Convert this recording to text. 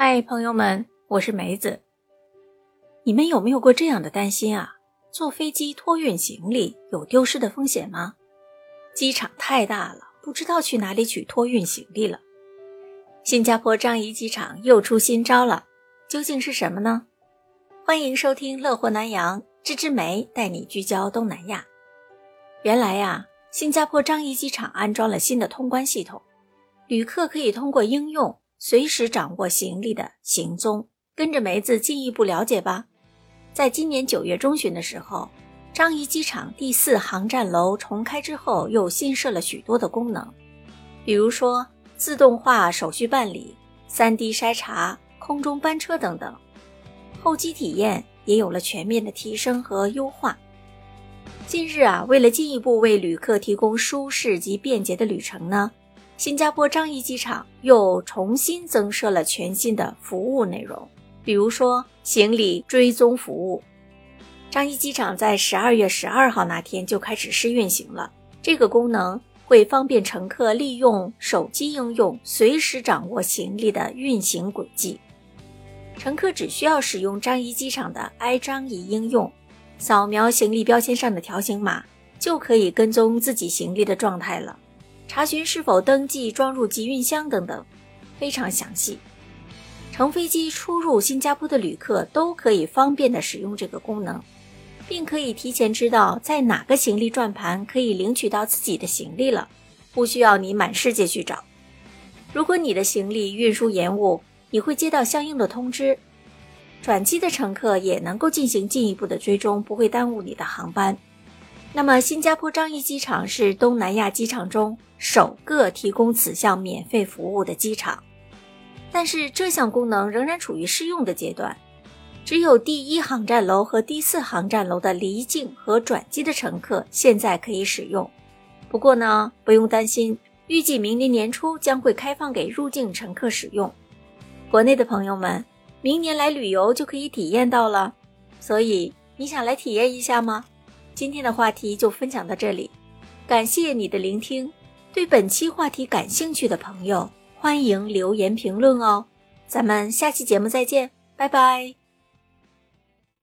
嗨，朋友们，我是梅子。你们有没有过这样的担心啊？坐飞机托运行李有丢失的风险吗？机场太大了，不知道去哪里取托运行李了。新加坡樟宜机场又出新招了，究竟是什么呢？欢迎收听《乐活南洋》，芝芝梅带你聚焦东南亚。原来呀，新加坡樟宜机场安装了新的通关系统，旅客可以通过应用。随时掌握行李的行踪，跟着梅子进一步了解吧。在今年九月中旬的时候，樟宜机场第四航站楼重开之后，又新设了许多的功能，比如说自动化手续办理、三 D 筛查、空中班车等等，候机体验也有了全面的提升和优化。近日啊，为了进一步为旅客提供舒适及便捷的旅程呢。新加坡樟宜机场又重新增设了全新的服务内容，比如说行李追踪服务。樟宜机场在十二月十二号那天就开始试运行了，这个功能会方便乘客利用手机应用随时掌握行李的运行轨迹。乘客只需要使用樟宜机场的 i 樟宜应用，扫描行李标签上的条形码，就可以跟踪自己行李的状态了。查询是否登记装入集运箱等等，非常详细。乘飞机出入新加坡的旅客都可以方便的使用这个功能，并可以提前知道在哪个行李转盘可以领取到自己的行李了，不需要你满世界去找。如果你的行李运输延误，你会接到相应的通知。转机的乘客也能够进行进一步的追踪，不会耽误你的航班。那么，新加坡樟宜机场是东南亚机场中。首个提供此项免费服务的机场，但是这项功能仍然处于试用的阶段，只有第一航站楼和第四航站楼的离境和转机的乘客现在可以使用。不过呢，不用担心，预计明年年初将会开放给入境乘客使用。国内的朋友们，明年来旅游就可以体验到了，所以你想来体验一下吗？今天的话题就分享到这里，感谢你的聆听。对本期话题感兴趣的朋友，欢迎留言评论哦。咱们下期节目再见，拜拜。